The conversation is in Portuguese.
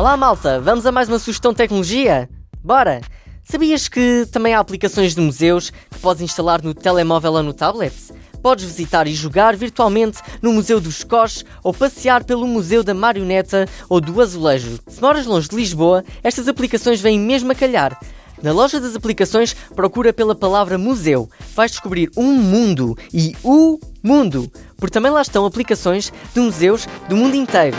Olá malta, vamos a mais uma sugestão de tecnologia? Bora! Sabias que também há aplicações de museus que podes instalar no telemóvel ou no tablet? Podes visitar e jogar virtualmente no Museu dos Coches ou passear pelo Museu da Marioneta ou do Azulejo. Se moras longe de Lisboa, estas aplicações vêm mesmo a calhar. Na loja das aplicações, procura pela palavra museu. Vais descobrir um mundo e o mundo, porque também lá estão aplicações de museus do mundo inteiro.